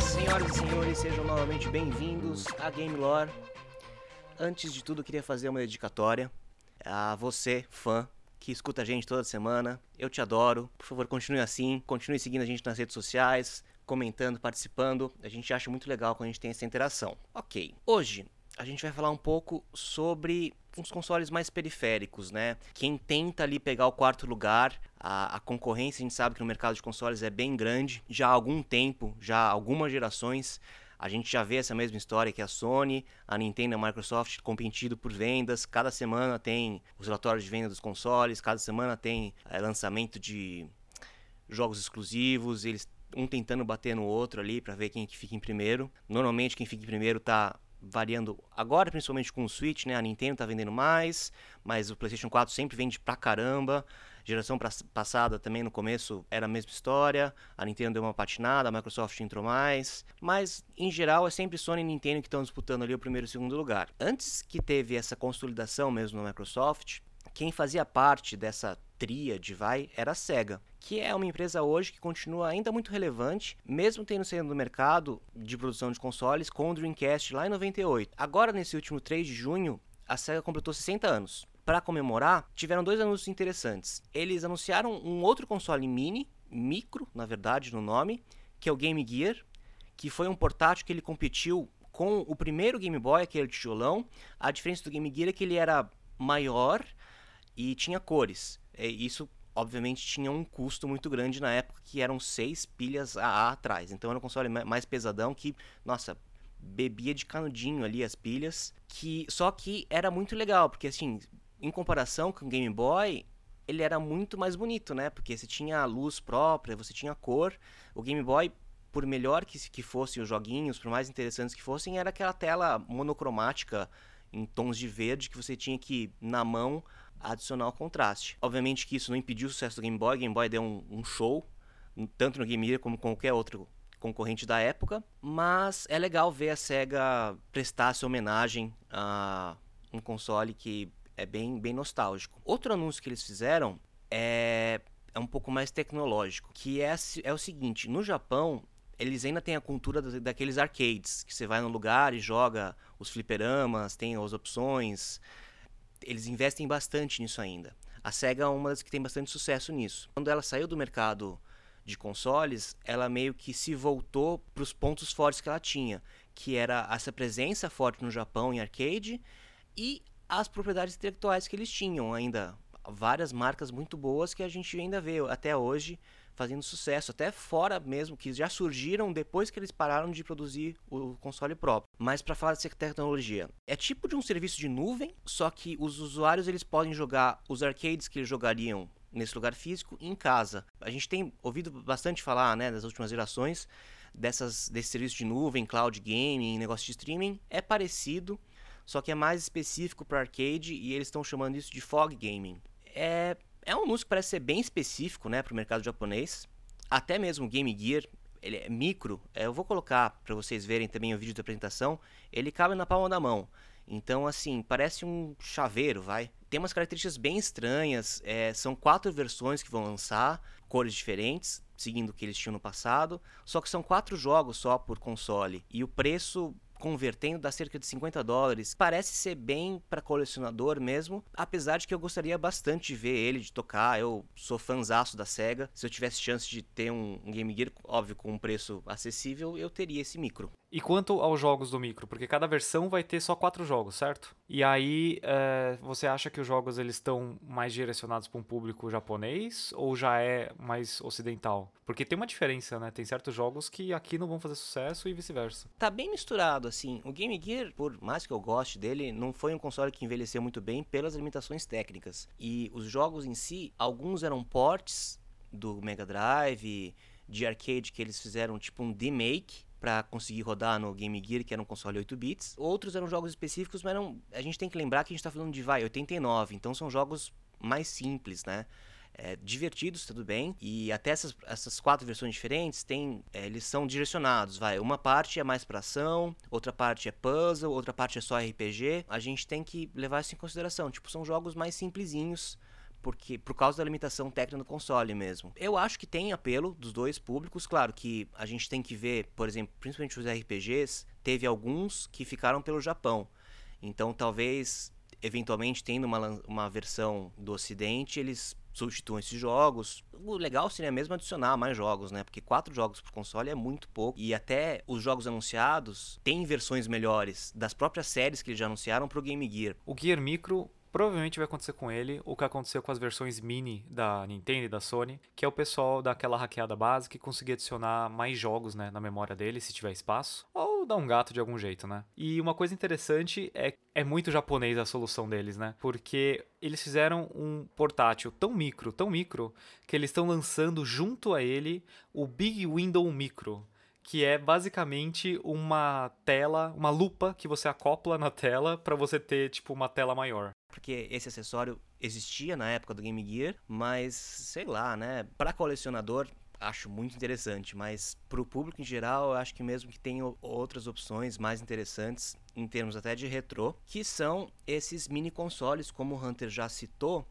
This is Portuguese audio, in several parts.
Senhoras e senhores, sejam novamente bem-vindos a Game Lore. Antes de tudo, queria fazer uma dedicatória a você, fã, que escuta a gente toda semana. Eu te adoro. Por favor, continue assim. Continue seguindo a gente nas redes sociais, comentando, participando. A gente acha muito legal quando a gente tem essa interação. Ok, hoje a gente vai falar um pouco sobre uns consoles mais periféricos, né? Quem tenta ali pegar o quarto lugar, a, a, concorrência a gente sabe que no mercado de consoles é bem grande, já há algum tempo, já há algumas gerações. A gente já vê essa mesma história que a Sony, a Nintendo e a Microsoft competindo por vendas. Cada semana tem os relatórios de venda dos consoles, cada semana tem é, lançamento de jogos exclusivos, eles um tentando bater no outro ali para ver quem que fica em primeiro. Normalmente quem fica em primeiro tá variando agora, principalmente com o Switch, né? A Nintendo tá vendendo mais, mas o PlayStation 4 sempre vende pra caramba. Geração passada também no começo era a mesma história. A Nintendo deu uma patinada, a Microsoft entrou mais, mas em geral é sempre Sony e Nintendo que estão disputando ali o primeiro e o segundo lugar. Antes que teve essa consolidação mesmo na Microsoft, quem fazia parte dessa tríade, vai, era a Sega, que é uma empresa hoje que continua ainda muito relevante, mesmo tendo saído do mercado de produção de consoles com o Dreamcast lá em 98. Agora, nesse último 3 de junho, a Sega completou 60 anos. Para comemorar, tiveram dois anúncios interessantes. Eles anunciaram um outro console mini, micro, na verdade, no nome, que é o Game Gear, que foi um portátil que ele competiu com o primeiro Game Boy, aquele tijolão. A diferença do Game Gear é que ele era maior e tinha cores. E isso, obviamente, tinha um custo muito grande na época, que eram seis pilhas AA atrás. Então era um console mais pesadão que, nossa, bebia de canudinho ali as pilhas. que Só que era muito legal, porque assim, em comparação com o Game Boy, ele era muito mais bonito, né? Porque você tinha luz própria, você tinha cor. O Game Boy, por melhor que, que fossem os joguinhos, por mais interessantes que fossem, era aquela tela monocromática em tons de verde que você tinha que, na mão, adicionar o contraste. Obviamente que isso não impediu o sucesso do Game Boy, o Game Boy deu um, um show, tanto no Game Gear como qualquer outro concorrente da época, mas é legal ver a SEGA prestar essa homenagem a um console que é bem, bem nostálgico. Outro anúncio que eles fizeram é, é um pouco mais tecnológico, que é, é o seguinte, no Japão eles ainda têm a cultura daqueles arcades, que você vai no lugar e joga os fliperamas, tem as opções, eles investem bastante nisso ainda. A Sega é uma das que tem bastante sucesso nisso. Quando ela saiu do mercado de consoles, ela meio que se voltou para os pontos fortes que ela tinha, que era essa presença forte no Japão em arcade e as propriedades intelectuais que eles tinham ainda. Várias marcas muito boas que a gente ainda vê até hoje fazendo sucesso, até fora mesmo, que já surgiram depois que eles pararam de produzir o console próprio. Mas para falar dessa tecnologia, é tipo de um serviço de nuvem, só que os usuários eles podem jogar os arcades que eles jogariam nesse lugar físico em casa. A gente tem ouvido bastante falar, né, das últimas gerações dessas desse serviço de nuvem, cloud gaming, negócio de streaming, é parecido, só que é mais específico para arcade e eles estão chamando isso de fog gaming. É é um anúncio que parece ser bem específico, né, para o mercado japonês. Até mesmo o Game Gear, ele é micro. É, eu vou colocar para vocês verem também o vídeo da apresentação. Ele cabe na palma da mão. Então, assim, parece um chaveiro, vai. Tem umas características bem estranhas. É, são quatro versões que vão lançar, cores diferentes, seguindo o que eles tinham no passado. Só que são quatro jogos só por console. E o preço convertendo dá cerca de 50 dólares. Parece ser bem para colecionador mesmo, apesar de que eu gostaria bastante de ver ele, de tocar. Eu sou fanzaço da SEGA. Se eu tivesse chance de ter um Game Gear, óbvio, com um preço acessível, eu teria esse micro. E quanto aos jogos do micro? Porque cada versão vai ter só quatro jogos, certo? E aí, é, você acha que os jogos eles estão mais direcionados para um público japonês ou já é mais ocidental? Porque tem uma diferença, né? Tem certos jogos que aqui não vão fazer sucesso e vice-versa. Tá bem misturado, assim. O Game Gear, por mais que eu goste dele, não foi um console que envelheceu muito bem pelas limitações técnicas. E os jogos em si, alguns eram ports do Mega Drive, de arcade que eles fizeram tipo um remake para conseguir rodar no Game Gear, que era um console 8 bits. Outros eram jogos específicos, mas não, a gente tem que lembrar que a gente está falando de vai 89, então são jogos mais simples, né? é, divertidos, tudo bem. E até essas, essas quatro versões diferentes tem, é, eles são direcionados, vai. Uma parte é mais para ação, outra parte é puzzle, outra parte é só RPG. A gente tem que levar isso em consideração. Tipo, são jogos mais simplesinhos porque por causa da limitação técnica do console mesmo. Eu acho que tem apelo dos dois públicos, claro que a gente tem que ver, por exemplo, principalmente os RPGs, teve alguns que ficaram pelo Japão. Então talvez eventualmente tendo uma, uma versão do ocidente, eles substituam esses jogos. O legal seria mesmo adicionar mais jogos, né? Porque quatro jogos por console é muito pouco. E até os jogos anunciados têm versões melhores das próprias séries que eles já anunciaram pro Game Gear. O Gear Micro provavelmente vai acontecer com ele o que aconteceu com as versões mini da Nintendo e da Sony, que é o pessoal daquela hackeada básica e conseguir adicionar mais jogos né, na memória dele, se tiver espaço, ou dar um gato de algum jeito, né? E uma coisa interessante é é muito japonês a solução deles, né? Porque eles fizeram um portátil tão micro, tão micro, que eles estão lançando junto a ele o Big Window Micro, que é basicamente uma tela, uma lupa que você acopla na tela para você ter tipo uma tela maior porque esse acessório existia na época do Game Gear, mas sei lá, né? Para colecionador acho muito interessante, mas para o público em geral, eu acho que mesmo que tenha outras opções mais interessantes em termos até de retrô, que são esses mini consoles, como o Hunter já citou,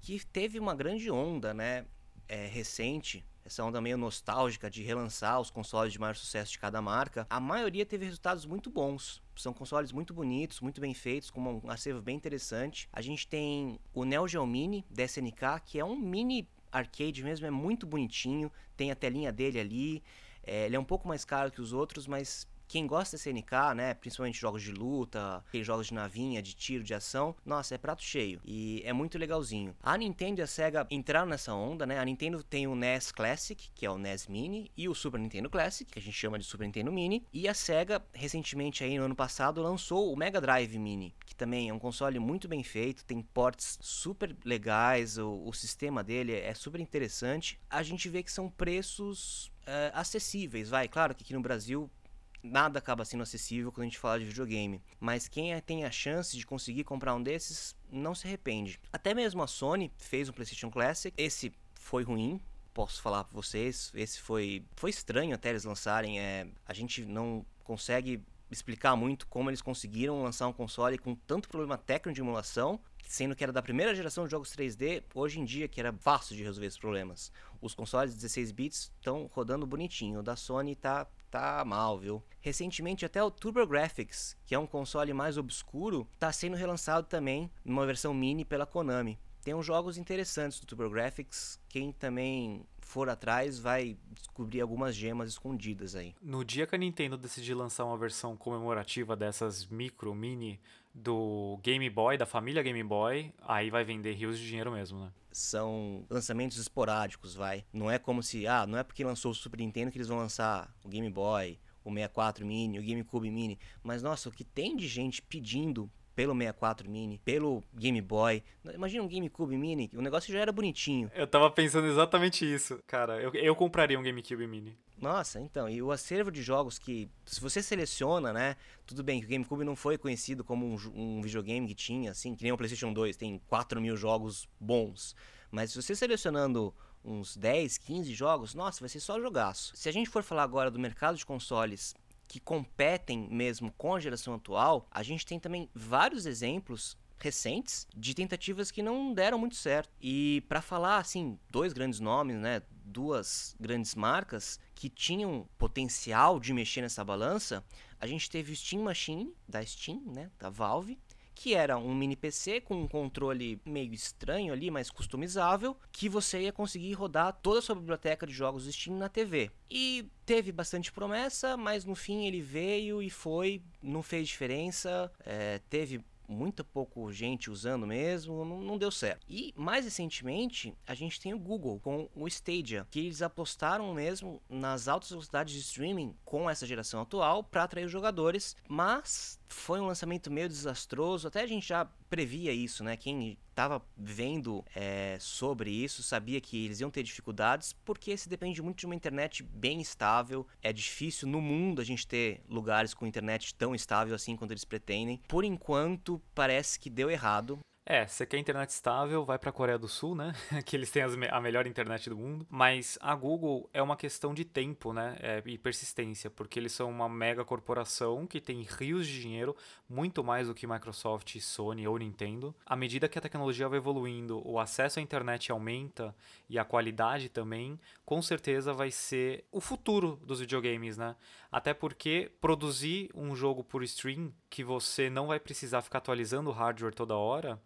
que teve uma grande onda, né? É, recente onda meio nostálgica de relançar os consoles de maior sucesso de cada marca, a maioria teve resultados muito bons. São consoles muito bonitos, muito bem feitos, com um acervo bem interessante. A gente tem o Neo Geo Mini da SNK, que é um mini arcade mesmo, é muito bonitinho, tem a telinha dele ali. É, ele é um pouco mais caro que os outros, mas quem gosta de SNK, né, principalmente jogos de luta, jogos de navinha, de tiro, de ação, nossa, é prato cheio e é muito legalzinho. A Nintendo e a Sega entraram nessa onda, né? A Nintendo tem o NES Classic, que é o NES Mini, e o Super Nintendo Classic, que a gente chama de Super Nintendo Mini, e a Sega recentemente aí no ano passado lançou o Mega Drive Mini, que também é um console muito bem feito, tem ports super legais, o, o sistema dele é super interessante. A gente vê que são preços uh, acessíveis, vai. Claro que aqui no Brasil nada acaba sendo acessível quando a gente fala de videogame. Mas quem é, tem a chance de conseguir comprar um desses não se arrepende. Até mesmo a Sony fez um PlayStation Classic. Esse foi ruim, posso falar para vocês. Esse foi foi estranho até eles lançarem. É, a gente não consegue explicar muito como eles conseguiram lançar um console com tanto problema técnico de emulação, sendo que era da primeira geração de jogos 3D, hoje em dia que era fácil de resolver esses problemas. Os consoles 16 bits estão rodando bonitinho, o da Sony tá tá mal, viu? Recentemente até o TurboGrafx, que é um console mais obscuro, está sendo relançado também numa versão mini pela Konami. Tem uns jogos interessantes do TurboGrafx, quem também for atrás vai descobrir algumas gemas escondidas aí. No dia que a Nintendo decidir lançar uma versão comemorativa dessas micro, mini do Game Boy, da família Game Boy, aí vai vender rios de dinheiro mesmo, né? São lançamentos esporádicos, vai. Não é como se, ah, não é porque lançou o Super Nintendo que eles vão lançar o Game Boy, o 64 Mini, o GameCube Mini. Mas nossa, o que tem de gente pedindo pelo 64 Mini, pelo Game Boy. Imagina um GameCube Mini, o negócio já era bonitinho. Eu tava pensando exatamente isso, cara. Eu, eu compraria um GameCube Mini. Nossa, então, e o acervo de jogos que, se você seleciona, né? Tudo bem que o GameCube não foi conhecido como um, um videogame que tinha, assim, que nem o PlayStation 2, tem 4 mil jogos bons. Mas se você selecionando uns 10, 15 jogos, nossa, vai ser só jogaço. Se a gente for falar agora do mercado de consoles que competem mesmo com a geração atual, a gente tem também vários exemplos recentes de tentativas que não deram muito certo. E para falar assim, dois grandes nomes, né, duas grandes marcas que tinham potencial de mexer nessa balança, a gente teve o Steam Machine da Steam, né, da Valve, que era um mini PC com um controle meio estranho ali, mas customizável, que você ia conseguir rodar toda a sua biblioteca de jogos do Steam na TV. E teve bastante promessa, mas no fim ele veio e foi, não fez diferença, é, teve muito pouco gente usando mesmo, não, não, deu certo. E mais recentemente, a gente tem o Google com o Stadia, que eles apostaram mesmo nas altas velocidades de streaming com essa geração atual para atrair os jogadores, mas foi um lançamento meio desastroso. Até a gente já previa isso, né? Quem estava vendo é, sobre isso sabia que eles iam ter dificuldades, porque se depende muito de uma internet bem estável. É difícil no mundo a gente ter lugares com internet tão estável assim quanto eles pretendem. Por enquanto, parece que deu errado. É, você quer internet estável, vai para a Coreia do Sul, né? que eles têm a melhor internet do mundo. Mas a Google é uma questão de tempo, né? É, e persistência, porque eles são uma mega corporação que tem rios de dinheiro, muito mais do que Microsoft, Sony ou Nintendo. À medida que a tecnologia vai evoluindo, o acesso à internet aumenta e a qualidade também, com certeza vai ser o futuro dos videogames, né? Até porque produzir um jogo por stream que você não vai precisar ficar atualizando o hardware toda hora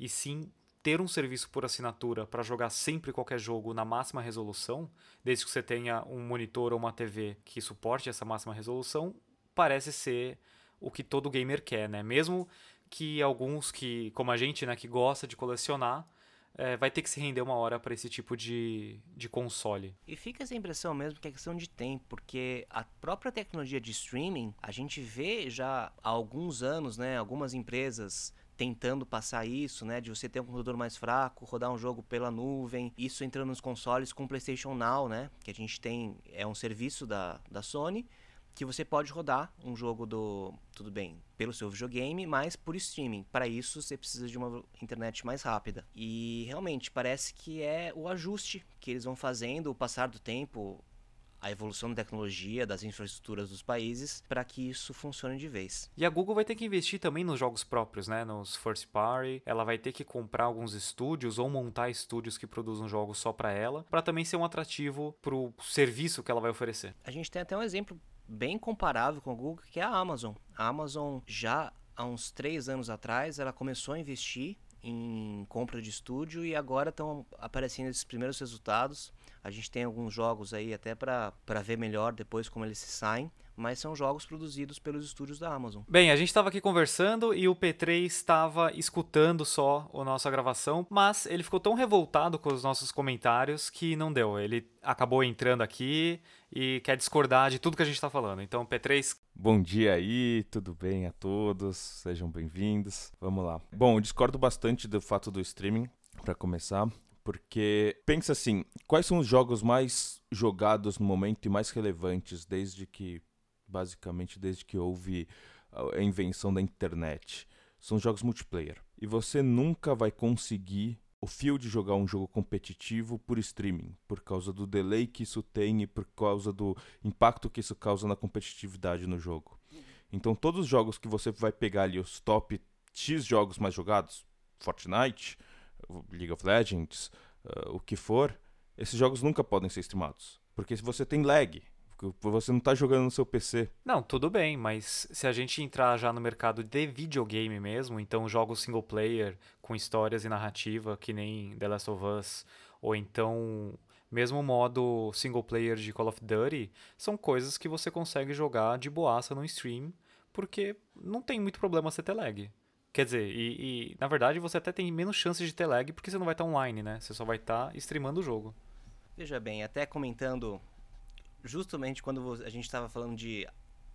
e sim ter um serviço por assinatura para jogar sempre qualquer jogo na máxima resolução, desde que você tenha um monitor ou uma TV que suporte essa máxima resolução, parece ser o que todo gamer quer, né? Mesmo que alguns que, como a gente, né, que gosta de colecionar, é, vai ter que se render uma hora para esse tipo de, de console. E fica essa impressão mesmo que é questão de tempo, porque a própria tecnologia de streaming, a gente vê já há alguns anos, né, algumas empresas tentando passar isso, né, de você ter um computador mais fraco, rodar um jogo pela nuvem, isso entrando nos consoles com o PlayStation Now, né, que a gente tem, é um serviço da, da Sony, que você pode rodar um jogo do, tudo bem, pelo seu videogame, mas por streaming. Para isso você precisa de uma internet mais rápida. E realmente parece que é o ajuste que eles vão fazendo, o passar do tempo, a evolução da tecnologia, das infraestruturas dos países, para que isso funcione de vez. E a Google vai ter que investir também nos jogos próprios, né? Nos first party. Ela vai ter que comprar alguns estúdios ou montar estúdios que produzam jogos só para ela, para também ser um atrativo para o serviço que ela vai oferecer. A gente tem até um exemplo bem comparável com o Google, que é a Amazon. A Amazon já há uns três anos atrás, ela começou a investir em compra de estúdio e agora estão aparecendo esses primeiros resultados. A gente tem alguns jogos aí até para ver melhor depois como eles se saem, mas são jogos produzidos pelos estúdios da Amazon. Bem, a gente estava aqui conversando e o P3 estava escutando só a nossa gravação, mas ele ficou tão revoltado com os nossos comentários que não deu. Ele acabou entrando aqui e quer discordar de tudo que a gente está falando. Então, P3. Bom dia aí, tudo bem a todos? Sejam bem-vindos. Vamos lá. Bom, eu discordo bastante do fato do streaming, para começar. Porque pensa assim, quais são os jogos mais jogados no momento e mais relevantes desde que basicamente desde que houve a invenção da internet. São jogos multiplayer. E você nunca vai conseguir o fio de jogar um jogo competitivo por streaming, por causa do delay que isso tem e por causa do impacto que isso causa na competitividade no jogo. Então, todos os jogos que você vai pegar ali, os top X jogos mais jogados, Fortnite, League of Legends, uh, o que for, esses jogos nunca podem ser streamados. Porque se você tem lag, você não está jogando no seu PC. Não, tudo bem, mas se a gente entrar já no mercado de videogame mesmo, então jogos single player com histórias e narrativa, que nem The Last of Us, ou então mesmo modo single player de Call of Duty, são coisas que você consegue jogar de boaça no stream, porque não tem muito problema você ter lag. Quer dizer, e, e, na verdade você até tem menos chances de ter lag porque você não vai estar online, né? Você só vai estar streamando o jogo. Veja bem, até comentando justamente quando a gente estava falando de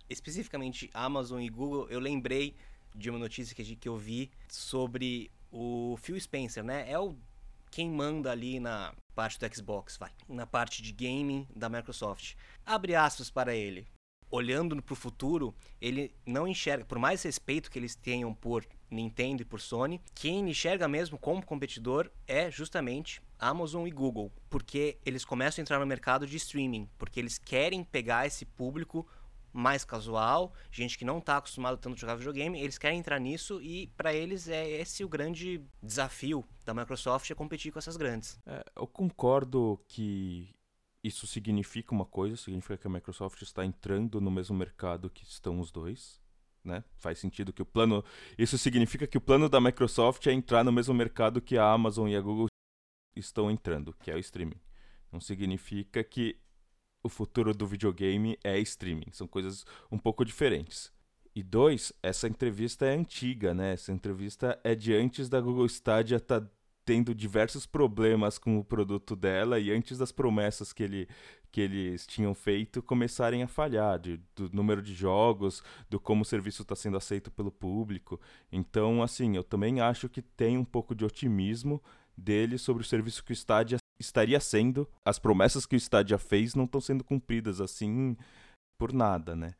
especificamente Amazon e Google, eu lembrei de uma notícia que, que eu vi sobre o Phil Spencer, né? É o quem manda ali na parte do Xbox, vai, na parte de gaming da Microsoft. Abre aspas para ele. Olhando para o futuro, ele não enxerga, por mais respeito que eles tenham por Nintendo e por Sony, quem enxerga mesmo como competidor é justamente Amazon e Google, porque eles começam a entrar no mercado de streaming, porque eles querem pegar esse público mais casual, gente que não está acostumado tanto a jogar videogame, eles querem entrar nisso e para eles é esse o grande desafio da Microsoft é competir com essas grandes. É, eu concordo que isso significa uma coisa, significa que a Microsoft está entrando no mesmo mercado que estão os dois. Né? Faz sentido que o plano. Isso significa que o plano da Microsoft é entrar no mesmo mercado que a Amazon e a Google estão entrando, que é o streaming. Não significa que o futuro do videogame é streaming. São coisas um pouco diferentes. E dois, essa entrevista é antiga, né? Essa entrevista é de antes da Google Stadia estar tá tendo diversos problemas com o produto dela e antes das promessas que, ele, que eles tinham feito começarem a falhar, de, do número de jogos, do como o serviço está sendo aceito pelo público. Então, assim, eu também acho que tem um pouco de otimismo dele sobre o serviço que o Stadia estaria sendo. As promessas que o Stadia fez não estão sendo cumpridas assim por nada, né?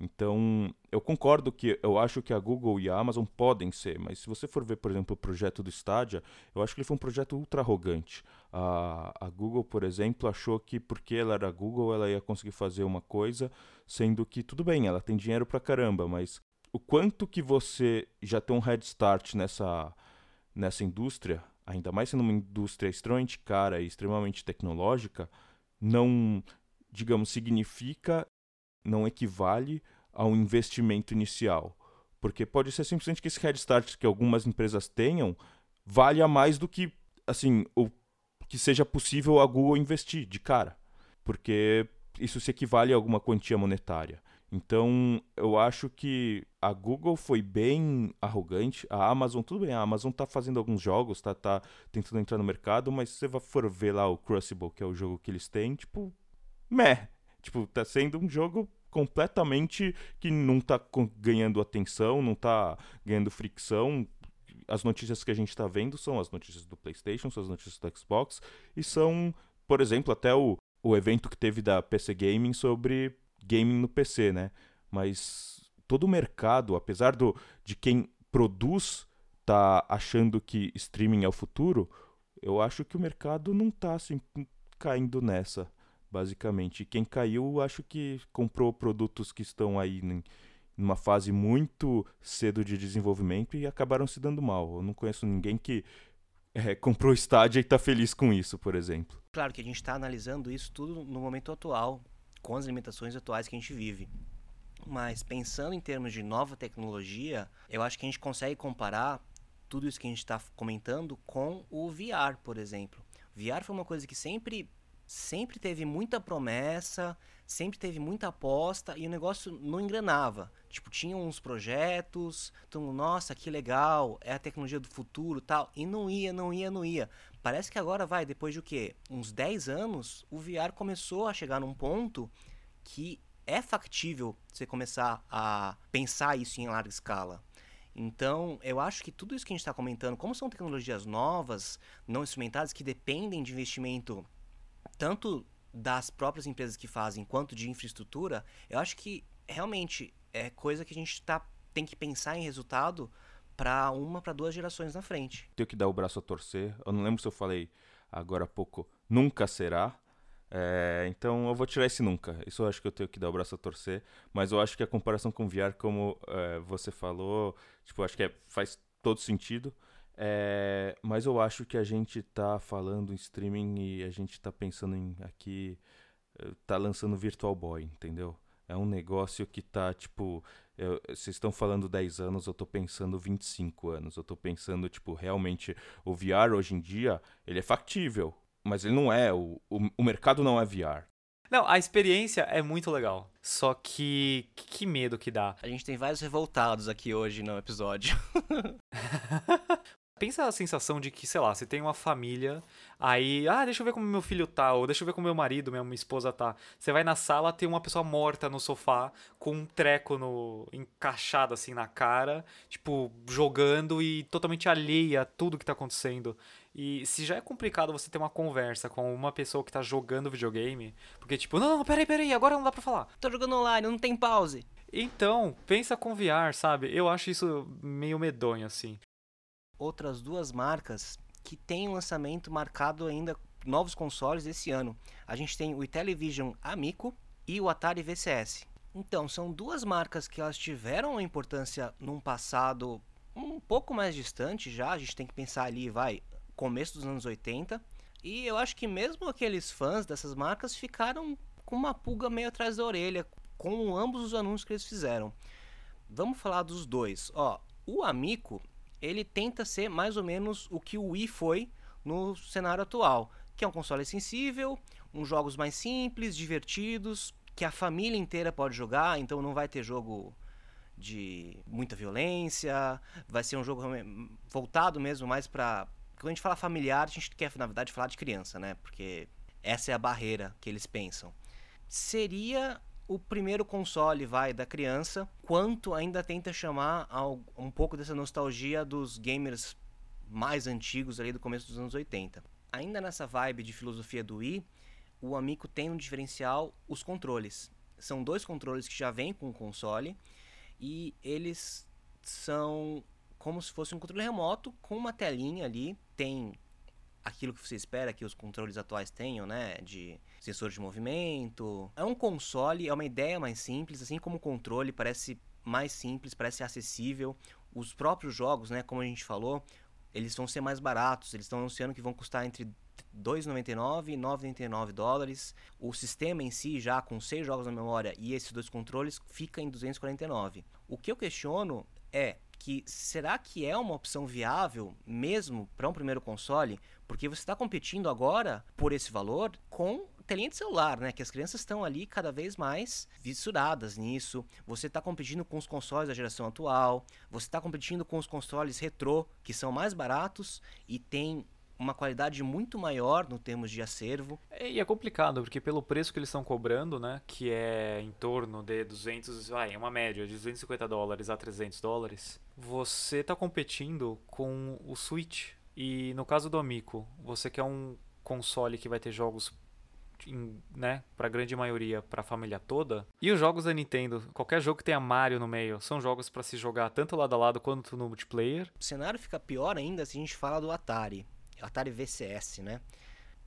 Então, eu concordo que eu acho que a Google e a Amazon podem ser, mas se você for ver, por exemplo, o projeto do Stadia, eu acho que ele foi um projeto ultra arrogante. A, a Google, por exemplo, achou que porque ela era Google, ela ia conseguir fazer uma coisa, sendo que tudo bem, ela tem dinheiro pra caramba, mas o quanto que você já tem um head start nessa, nessa indústria, ainda mais sendo uma indústria extremamente cara e extremamente tecnológica, não, digamos, significa não equivale ao investimento inicial. Porque pode ser simplesmente que esse head start que algumas empresas tenham valha mais do que assim, o que seja possível a Google investir de cara. Porque isso se equivale a alguma quantia monetária. Então, eu acho que a Google foi bem arrogante. A Amazon, tudo bem, a Amazon tá fazendo alguns jogos, tá, tá tentando entrar no mercado, mas se você for ver lá o Crucible, que é o jogo que eles têm, tipo, meh. Tipo, tá sendo um jogo completamente que não tá ganhando atenção, não tá ganhando fricção. As notícias que a gente tá vendo são as notícias do PlayStation, são as notícias do Xbox e são, por exemplo, até o, o evento que teve da PC Gaming sobre gaming no PC, né? Mas todo o mercado, apesar do, de quem produz tá achando que streaming é o futuro, eu acho que o mercado não tá assim caindo nessa basicamente. Quem caiu, acho que comprou produtos que estão aí numa fase muito cedo de desenvolvimento e acabaram se dando mal. Eu não conheço ninguém que é, comprou Stadia e está feliz com isso, por exemplo. Claro que a gente está analisando isso tudo no momento atual, com as limitações atuais que a gente vive. Mas pensando em termos de nova tecnologia, eu acho que a gente consegue comparar tudo isso que a gente está comentando com o VR, por exemplo. VR foi uma coisa que sempre sempre teve muita promessa, sempre teve muita aposta e o negócio não engrenava. Tipo, tinha uns projetos, então, nossa, que legal, é a tecnologia do futuro tal, e não ia, não ia, não ia. Parece que agora vai, depois de o quê? Uns 10 anos, o VR começou a chegar num ponto que é factível você começar a pensar isso em larga escala. Então, eu acho que tudo isso que a gente está comentando, como são tecnologias novas, não instrumentadas, que dependem de investimento tanto das próprias empresas que fazem quanto de infraestrutura, eu acho que realmente é coisa que a gente tá, tem que pensar em resultado para uma, para duas gerações na frente. Tenho que dar o braço a torcer. Eu não lembro se eu falei agora há pouco, nunca será. É, então eu vou tirar esse nunca. Isso eu acho que eu tenho que dar o braço a torcer. Mas eu acho que a comparação com o VR, como é, você falou, tipo, acho que é, faz todo sentido. É, mas eu acho que a gente tá falando em streaming e a gente tá pensando em aqui. Eh, tá lançando Virtual Boy, entendeu? É um negócio que tá tipo. Vocês estão falando 10 anos, eu tô pensando 25 anos. Eu tô pensando, tipo, realmente o VR hoje em dia, ele é factível. Mas ele não é. O, o, o mercado não é VR. Não, a experiência é muito legal. Só que. Que medo que dá. A gente tem vários revoltados aqui hoje no episódio. Pensa a sensação de que, sei lá, você tem uma família, aí, ah, deixa eu ver como meu filho tá, ou deixa eu ver como meu marido, minha esposa tá. Você vai na sala, tem uma pessoa morta no sofá, com um treco no encaixado assim na cara, tipo, jogando e totalmente alheia a tudo que tá acontecendo. E se já é complicado você ter uma conversa com uma pessoa que tá jogando videogame, porque tipo, não, não, peraí, peraí, agora não dá pra falar. Tô jogando online, não tem pause. Então, pensa com VR, sabe? Eu acho isso meio medonho, assim outras duas marcas que têm lançamento marcado ainda novos consoles esse ano. A gente tem o Intellivision Amico e o Atari VCS. Então, são duas marcas que elas tiveram uma importância num passado um pouco mais distante já, a gente tem que pensar ali, vai, começo dos anos 80. E eu acho que mesmo aqueles fãs dessas marcas ficaram com uma pulga meio atrás da orelha com ambos os anúncios que eles fizeram. Vamos falar dos dois. Ó, o Amico, ele tenta ser mais ou menos o que o Wii foi no cenário atual, que é um console sensível, uns jogos mais simples, divertidos, que a família inteira pode jogar, então não vai ter jogo de muita violência, vai ser um jogo voltado mesmo mais para quando a gente fala familiar, a gente quer na verdade falar de criança, né? Porque essa é a barreira que eles pensam. Seria o primeiro console vai da criança, quanto ainda tenta chamar um pouco dessa nostalgia dos gamers mais antigos ali do começo dos anos 80. Ainda nessa vibe de filosofia do Wii, o Amico tem um diferencial, os controles. São dois controles que já vêm com o console e eles são como se fosse um controle remoto com uma telinha ali. Tem aquilo que você espera que os controles atuais tenham, né? De sensor de movimento. É um console, é uma ideia mais simples, assim como o controle parece mais simples, parece acessível. Os próprios jogos, né? Como a gente falou, eles vão ser mais baratos. Eles estão anunciando que vão custar entre 2,99 e 9,99 dólares. O sistema em si, já com seis jogos na memória e esses dois controles, fica em 249. O que eu questiono é que será que é uma opção viável mesmo para um primeiro console? Porque você está competindo agora por esse valor com telinha de celular, né? Que as crianças estão ali cada vez mais vissuradas nisso. Você está competindo com os consoles da geração atual. Você está competindo com os consoles retrô, que são mais baratos e têm uma qualidade muito maior no termos de acervo. É, e é complicado, porque pelo preço que eles estão cobrando, né, que é em torno de 200, vai, é uma média de 250 dólares a 300 dólares, você está competindo com o Switch. E no caso do Amico, você quer um console que vai ter jogos em, né, pra grande maioria, pra família toda. E os jogos da Nintendo, qualquer jogo que tenha Mario no meio, são jogos para se jogar tanto lado a lado quanto no multiplayer. O cenário fica pior ainda se a gente fala do Atari. Atari VCS, né?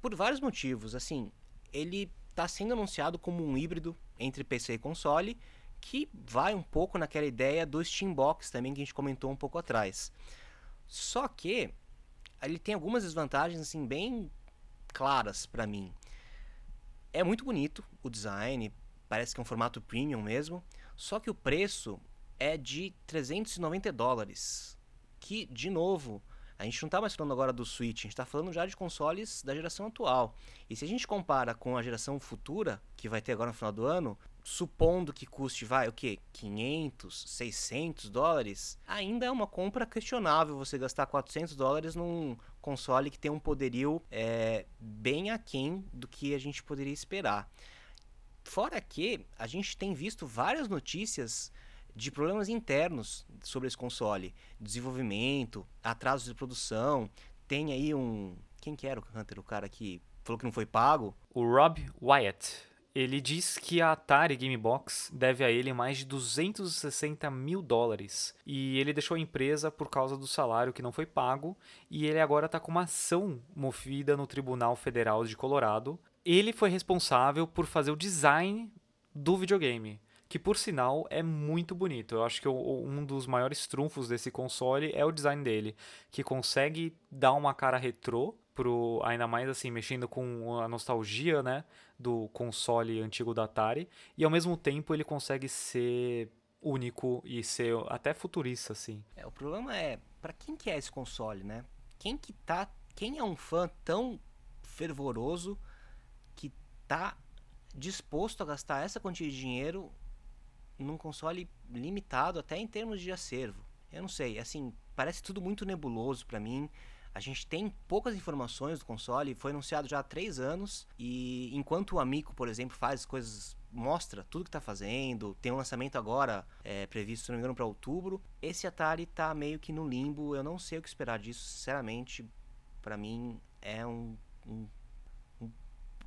Por vários motivos, assim, ele está sendo anunciado como um híbrido entre PC e console, que vai um pouco naquela ideia do Steambox também que a gente comentou um pouco atrás. Só que ele tem algumas desvantagens assim bem claras para mim. É muito bonito o design, parece que é um formato premium mesmo, só que o preço é de 390 dólares, que de novo a gente não está mais falando agora do Switch, a gente está falando já de consoles da geração atual. E se a gente compara com a geração futura, que vai ter agora no final do ano, supondo que custe, vai, o que? 500, 600 dólares, ainda é uma compra questionável você gastar 400 dólares num console que tem um poderio é, bem aquém do que a gente poderia esperar. Fora que a gente tem visto várias notícias de problemas internos sobre esse console, desenvolvimento, atrasos de produção. Tem aí um, quem que era o Hunter, o cara que falou que não foi pago? O Rob Wyatt. Ele diz que a Atari Gamebox deve a ele mais de 260 mil dólares. E ele deixou a empresa por causa do salário que não foi pago. E ele agora está com uma ação movida no Tribunal Federal de Colorado. Ele foi responsável por fazer o design do videogame que por sinal é muito bonito. Eu acho que um dos maiores trunfos desse console é o design dele, que consegue dar uma cara retrô pro ainda mais assim mexendo com a nostalgia, né, do console antigo da Atari, e ao mesmo tempo ele consegue ser único e ser até futurista assim. É, o problema é, para quem que é esse console, né? Quem que tá, quem é um fã tão fervoroso que tá disposto a gastar essa quantia de dinheiro num console limitado até em termos de acervo. Eu não sei, assim, parece tudo muito nebuloso para mim. A gente tem poucas informações do console, foi anunciado já há três anos e enquanto o Amico, por exemplo, faz coisas, mostra tudo que está fazendo, tem um lançamento agora é, previsto, se não me engano, para outubro. Esse Atari está meio que no limbo, eu não sei o que esperar disso, sinceramente, para mim é um, um, um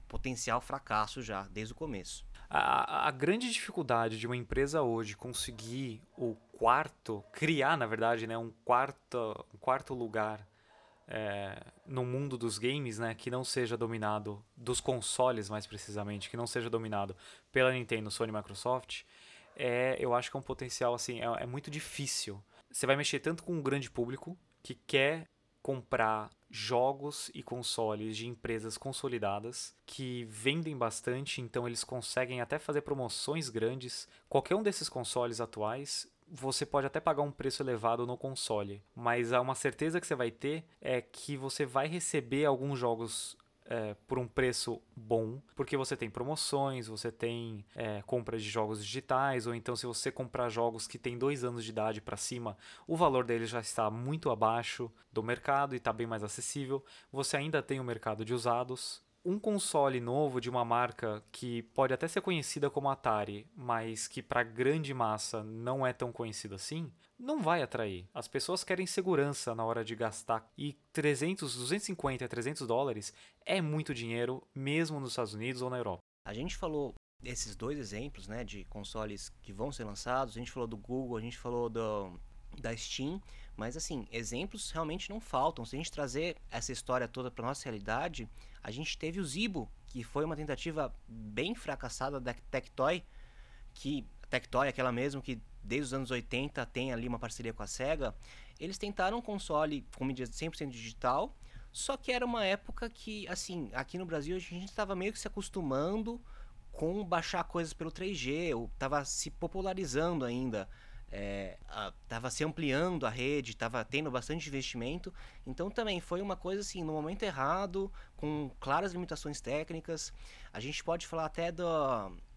potencial fracasso já desde o começo. A, a, grande dificuldade de uma empresa hoje conseguir o quarto, criar, na verdade, né, um, quarto, um quarto lugar é, no mundo dos games, né, que não seja dominado, dos consoles mais precisamente, que não seja dominado pela Nintendo, Sony Microsoft, é, eu acho que é um potencial, assim, é, é muito difícil. Você vai mexer tanto com um grande público que quer comprar jogos e consoles de empresas consolidadas que vendem bastante, então eles conseguem até fazer promoções grandes. Qualquer um desses consoles atuais você pode até pagar um preço elevado no console, mas há uma certeza que você vai ter é que você vai receber alguns jogos é, por um preço bom, porque você tem promoções, você tem é, compra de jogos digitais, ou então se você comprar jogos que têm dois anos de idade para cima, o valor deles já está muito abaixo do mercado e está bem mais acessível. Você ainda tem o mercado de usados, um console novo de uma marca que pode até ser conhecida como Atari, mas que para grande massa não é tão conhecido assim, não vai atrair. As pessoas querem segurança na hora de gastar e 300, 250 a 300 dólares é muito dinheiro, mesmo nos Estados Unidos ou na Europa. A gente falou esses dois exemplos, né, de consoles que vão ser lançados. A gente falou do Google, a gente falou do, da Steam, mas assim, exemplos realmente não faltam. Se a gente trazer essa história toda para nossa realidade, a gente teve o Zibo, que foi uma tentativa bem fracassada da Tectoy, que Tectoy, aquela mesmo que desde os anos 80 tem ali uma parceria com a Sega, eles tentaram um console com mídia 100% digital, só que era uma época que, assim, aqui no Brasil a gente estava meio que se acostumando com baixar coisas pelo 3G, ou estava se popularizando ainda estava é, se ampliando a rede, estava tendo bastante investimento. Então também foi uma coisa assim, no momento errado, com claras limitações técnicas. A gente pode falar até do,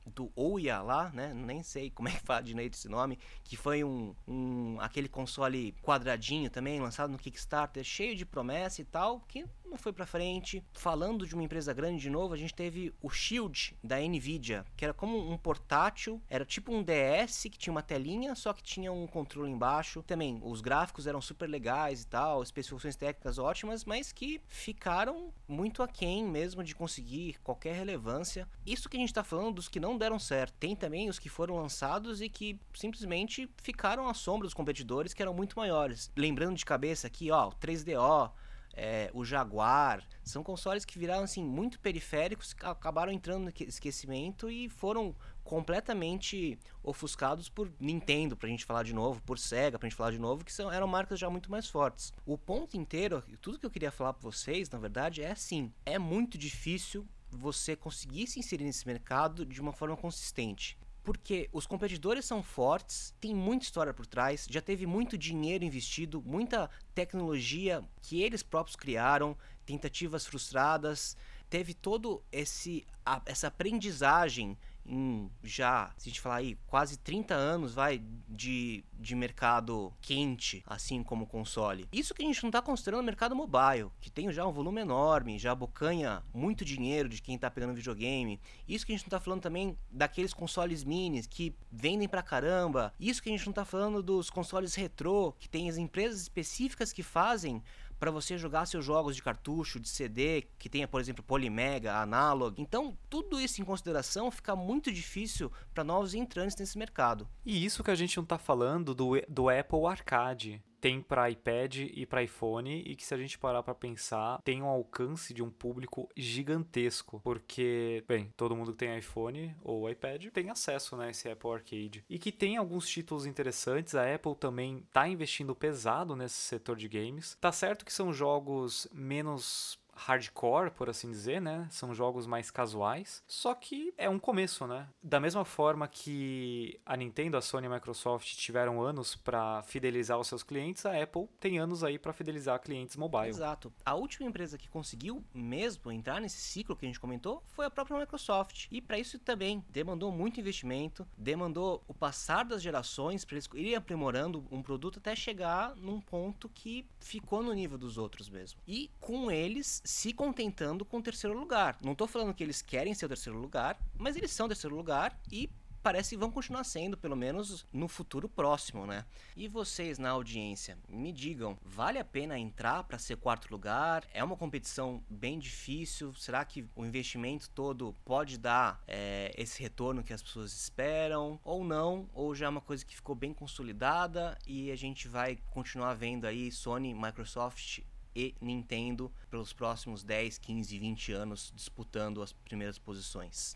do Ouya lá, né? Nem sei como é que fala direito esse nome, que foi um, um aquele console quadradinho também, lançado no Kickstarter, cheio de promessa e tal, que não foi para frente. Falando de uma empresa grande de novo, a gente teve o Shield da Nvidia, que era como um portátil, era tipo um DS que tinha uma telinha, só que tinha um controle embaixo. Também os gráficos eram super legais e tal, especificações técnicas ótimas, mas que ficaram muito aquém mesmo de conseguir qualquer relevância. Isso que a gente tá falando dos que não deram certo. Tem também os que foram lançados e que simplesmente ficaram à sombra dos competidores que eram muito maiores. Lembrando de cabeça aqui, ó, o 3DO, é, o Jaguar, são consoles que viraram assim muito periféricos, acabaram entrando no esquecimento e foram completamente ofuscados por Nintendo, pra gente falar de novo, por Sega, pra gente falar de novo, que são, eram marcas já muito mais fortes. O ponto inteiro, tudo que eu queria falar para vocês, na verdade, é assim, é muito difícil você conseguir se inserir nesse mercado de uma forma consistente porque os competidores são fortes, tem muita história por trás, já teve muito dinheiro investido, muita tecnologia que eles próprios criaram, tentativas frustradas, teve todo esse a, essa aprendizagem já, se a gente falar aí, quase 30 anos, vai, de, de mercado quente, assim como console. Isso que a gente não está considerando o mercado mobile, que tem já um volume enorme, já abocanha muito dinheiro de quem está pegando videogame. Isso que a gente não está falando também daqueles consoles minis que vendem pra caramba. Isso que a gente não está falando dos consoles retrô, que tem as empresas específicas que fazem para você jogar seus jogos de cartucho, de CD, que tenha, por exemplo, Polymega, Analog. Então, tudo isso em consideração fica muito difícil para novos entrantes nesse mercado. E isso que a gente não está falando do, do Apple Arcade tem para iPad e para iPhone e que se a gente parar para pensar, tem um alcance de um público gigantesco, porque, bem, todo mundo que tem iPhone ou iPad tem acesso, né, esse Apple Arcade. E que tem alguns títulos interessantes, a Apple também tá investindo pesado nesse setor de games. Tá certo que são jogos menos hardcore, por assim dizer, né? São jogos mais casuais. Só que é um começo, né? Da mesma forma que a Nintendo, a Sony e a Microsoft tiveram anos para fidelizar os seus clientes, a Apple tem anos aí para fidelizar clientes mobile. Exato. A última empresa que conseguiu mesmo entrar nesse ciclo que a gente comentou foi a própria Microsoft. E para isso também demandou muito investimento, demandou o passar das gerações para eles irem aprimorando um produto até chegar num ponto que ficou no nível dos outros mesmo. E com eles se contentando com o terceiro lugar. Não estou falando que eles querem ser o terceiro lugar, mas eles são o terceiro lugar e parece que vão continuar sendo, pelo menos no futuro próximo, né? E vocês na audiência, me digam, vale a pena entrar para ser quarto lugar? É uma competição bem difícil? Será que o investimento todo pode dar é, esse retorno que as pessoas esperam? Ou não? Ou já é uma coisa que ficou bem consolidada e a gente vai continuar vendo aí Sony, Microsoft e Nintendo pelos próximos 10, 15, 20 anos disputando as primeiras posições.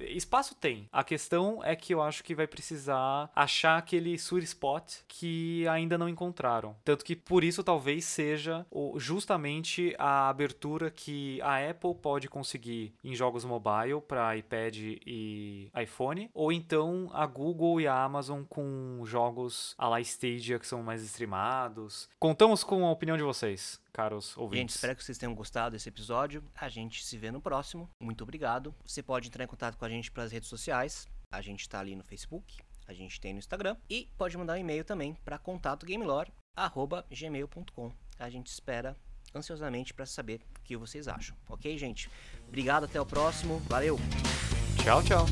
Espaço tem. A questão é que eu acho que vai precisar achar aquele sweet spot que ainda não encontraram. Tanto que por isso talvez seja justamente a abertura que a Apple pode conseguir em jogos mobile para iPad e iPhone, ou então a Google e a Amazon com jogos a la Stadia que são mais streamados. Contamos com a opinião de vocês caros ouvintes. Gente, espero que vocês tenham gostado desse episódio. A gente se vê no próximo. Muito obrigado. Você pode entrar em contato com a gente pelas redes sociais. A gente está ali no Facebook, a gente tem no Instagram e pode mandar um e-mail também para contatogamelore@gmail.com. A gente espera ansiosamente para saber o que vocês acham. OK, gente? Obrigado, até o próximo. Valeu. Tchau, tchau.